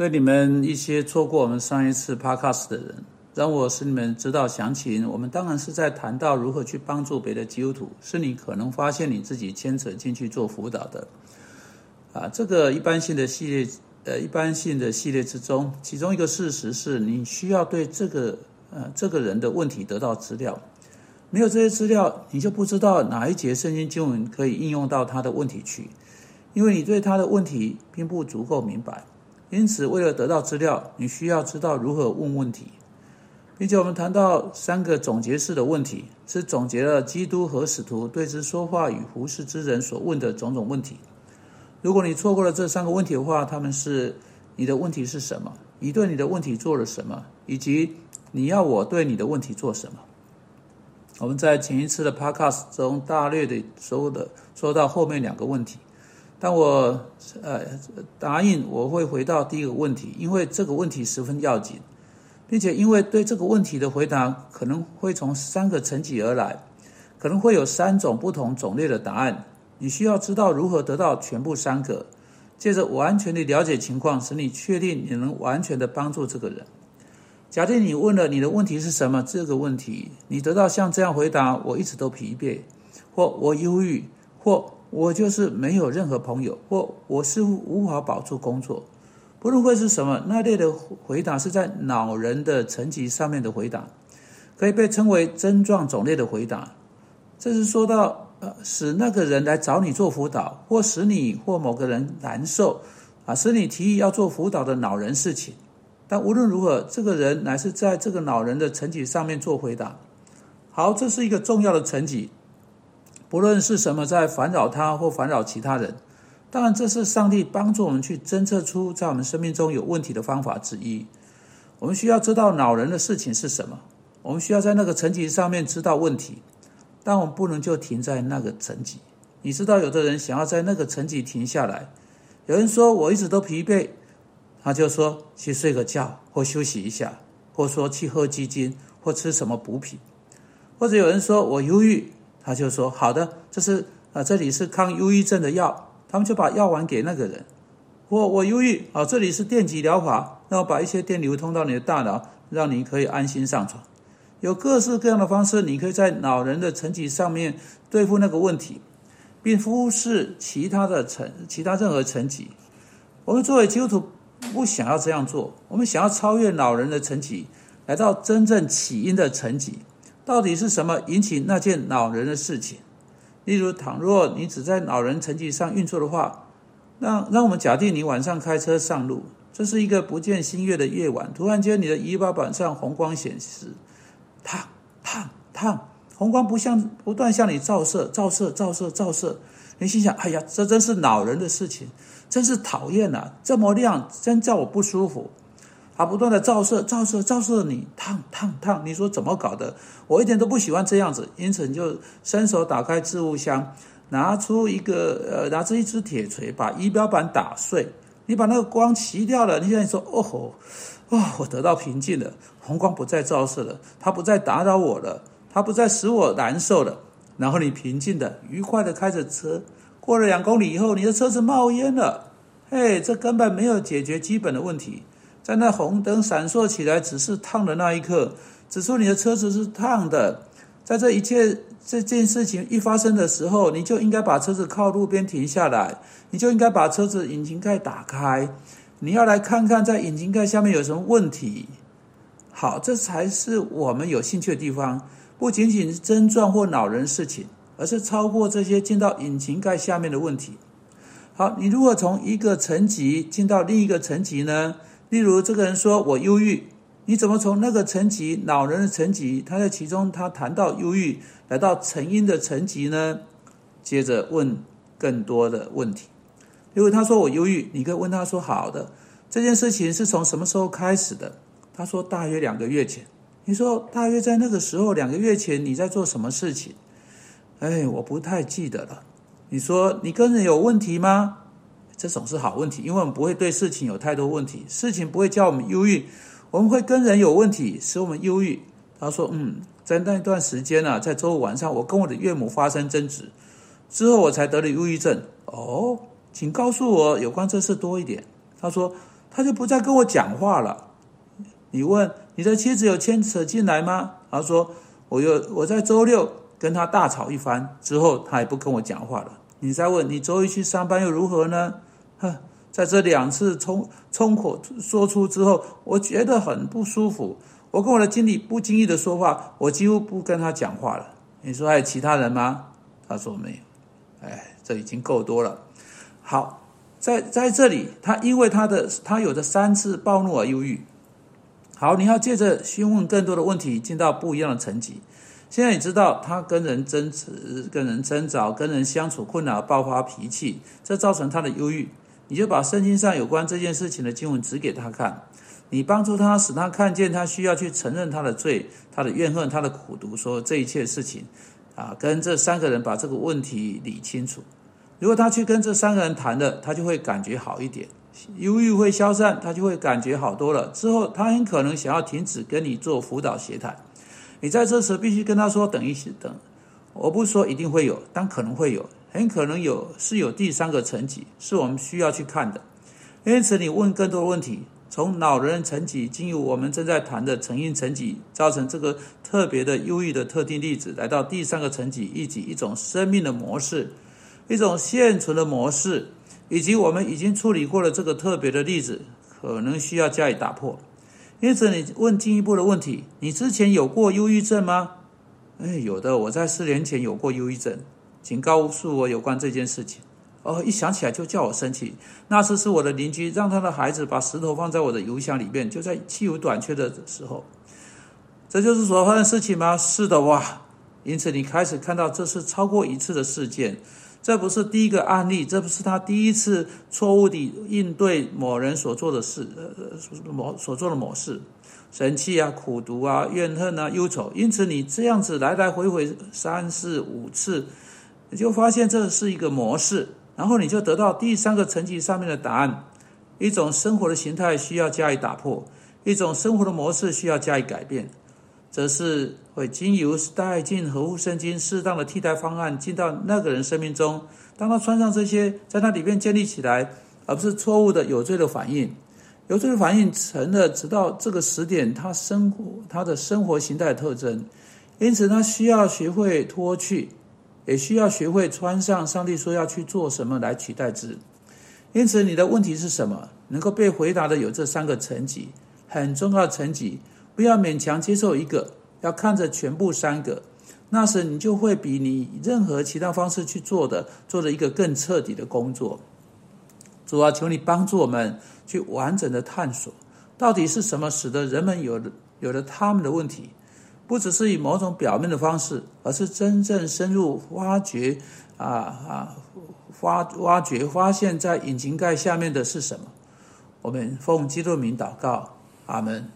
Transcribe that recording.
对你们一些错过我们上一次 podcast 的人，让我使你们知道详情。我们当然是在谈到如何去帮助别的基督徒，是你可能发现你自己牵扯进去做辅导的。啊，这个一般性的系列，呃，一般性的系列之中，其中一个事实是你需要对这个呃这个人的问题得到资料。没有这些资料，你就不知道哪一节圣经经文可以应用到他的问题去，因为你对他的问题并不足够明白。因此，为了得到资料，你需要知道如何问问题，并且我们谈到三个总结式的问题，是总结了基督和使徒对之说话与服侍之人所问的种种问题。如果你错过了这三个问题的话，他们是你的问题是什么？你对你的问题做了什么？以及你要我对你的问题做什么？我们在前一次的 Podcast 中大略的说的说到后面两个问题，但我呃答应我会回到第一个问题，因为这个问题十分要紧，并且因为对这个问题的回答可能会从三个层级而来，可能会有三种不同种类的答案。你需要知道如何得到全部三个，借着完全的了解情况，使你确定你能完全的帮助这个人。假定你问了你的问题是什么这个问题，你得到像这样回答：我一直都疲惫，或我忧郁，或我就是没有任何朋友，或我似乎无法保住工作。不论会是什么，那类的回答是在恼人的层级上面的回答，可以被称为症状种类的回答。这是说到。呃，使那个人来找你做辅导，或使你或某个人难受，啊，使你提议要做辅导的恼人事情。但无论如何，这个人乃是在这个恼人的层级上面做回答。好，这是一个重要的层级，不论是什么在烦扰他或烦扰其他人。当然，这是上帝帮助我们去侦测出在我们生命中有问题的方法之一。我们需要知道恼人的事情是什么，我们需要在那个层级上面知道问题。但我们不能就停在那个层级。你知道，有的人想要在那个层级停下来。有人说我一直都疲惫，他就说去睡个觉或休息一下，或说去喝鸡精或吃什么补品。或者有人说我忧郁，他就说好的，这是啊，这里是抗忧郁症的药，他们就把药丸给那个人。我我忧郁啊，这里是电极疗法，那我把一些电流通到你的大脑，让你可以安心上床。有各式各样的方式，你可以在老人的层级上面对付那个问题，并忽视其他的层、其他任何层级。我们作为基督徒，不想要这样做。我们想要超越老人的层级，来到真正起因的层级。到底是什么引起那件恼人的事情？例如，倘若你只在恼人层级上运作的话，那让我们假定你晚上开车上路，这是一个不见新月的夜晚，突然间你的仪表板上红光显示。烫烫烫！红光不向不断向你照射，照射，照射，照射。你心想：哎呀，这真是恼人的事情，真是讨厌啊！这么亮，真叫我不舒服。它不断的照射，照射，照射你，烫烫烫！你说怎么搞的？我一点都不喜欢这样子，因此你就伸手打开置物箱，拿出一个呃，拿出一只铁锤，把仪表板打碎。你把那个光熄掉了，你现在说：哦吼！哇！我得到平静了，红光不再照射了，它不再打扰我了，它不再使我难受了。然后你平静的、愉快的开着车，过了两公里以后，你的车子冒烟了。嘿，这根本没有解决基本的问题。在那红灯闪烁起来，只是烫的那一刻，指出你的车子是烫的。在这一切这件事情一发生的时候，你就应该把车子靠路边停下来，你就应该把车子引擎盖打开。你要来看看在引擎盖下面有什么问题？好，这才是我们有兴趣的地方。不仅仅是症状或恼人事情，而是超过这些进到引擎盖下面的问题。好，你如何从一个层级进到另一个层级呢？例如，这个人说我忧郁，你怎么从那个层级恼人的层级，他在其中他谈到忧郁，来到成因的层级呢？接着问更多的问题。因为他说我忧郁，你可以问他说好的，这件事情是从什么时候开始的？他说大约两个月前。你说大约在那个时候两个月前你在做什么事情？哎，我不太记得了。你说你跟人有问题吗？这种是好问题，因为我们不会对事情有太多问题，事情不会叫我们忧郁。我们会跟人有问题，使我们忧郁。他说嗯，在那一段时间呢，在周五晚上我跟我的岳母发生争执，之后我才得了忧郁症。哦。请告诉我有关这事多一点。他说：“他就不再跟我讲话了。你问你的妻子有牵扯进来吗？他说我有，我在周六跟他大吵一番之后，他也不跟我讲话了。你再问你周一去上班又如何呢？哼，在这两次冲冲口说出之后，我觉得很不舒服。我跟我的经理不经意的说话，我几乎不跟他讲话了。你说还有其他人吗？他说没有。哎，这已经够多了。好，在在这里，他因为他的他有着三次暴怒而忧郁。好，你要借着询问更多的问题，进到不一样的层级。现在你知道他跟人争执、跟人争吵、跟人相处困难、爆发脾气，这造成他的忧郁。你就把圣经上有关这件事情的经文指给他看，你帮助他，使他看见他需要去承认他的罪、他的怨恨、他的苦毒，说这一切事情，啊，跟这三个人把这个问题理清楚。如果他去跟这三个人谈的，他就会感觉好一点。忧郁会消散，他就会感觉好多了。之后，他很可能想要停止跟你做辅导协谈。你在这时必须跟他说：“等一，等。”我不说一定会有，但可能会有，很可能有，是有第三个层级，是我们需要去看的。因此，你问更多问题，从老人层级进入我们正在谈的成因层级，造成这个特别的忧郁的特定例子，来到第三个层级，以及一种生命的模式，一种现存的模式。以及我们已经处理过了这个特别的例子，可能需要加以打破。因此，你问进一步的问题：你之前有过忧郁症吗？哎，有的，我在四年前有过忧郁症，请告诉我有关这件事情。哦，一想起来就叫我生气。那次是我的邻居让他的孩子把石头放在我的邮箱里面，就在汽油短缺的时候。这就是所发生的事情吗？是的，哇！因此，你开始看到这是超过一次的事件。这不是第一个案例，这不是他第一次错误地应对某人所做的事，呃，某所做的某事，生气啊、苦读啊、怨恨啊、忧愁。因此，你这样子来来回回三四五次，你就发现这是一个模式，然后你就得到第三个层级上面的答案：一种生活的形态需要加以打破，一种生活的模式需要加以改变。则是会经由带进合乎圣经适当的替代方案进到那个人生命中，当他穿上这些，在那里面建立起来，而不是错误的有罪的反应。有罪的反应成了直到这个时点，他生活他的生活形态特征。因此，他需要学会脱去，也需要学会穿上上帝说要去做什么来取代之。因此，你的问题是什么？能够被回答的有这三个层级，很重要的层级。不要勉强接受一个，要看着全部三个，那时你就会比你任何其他方式去做的，做了一个更彻底的工作。主啊，求你帮助我们去完整的探索，到底是什么使得人们有了有了他们的问题，不只是以某种表面的方式，而是真正深入挖掘啊啊，挖挖掘发现，在引擎盖下面的是什么？我们奉基督名祷告，阿门。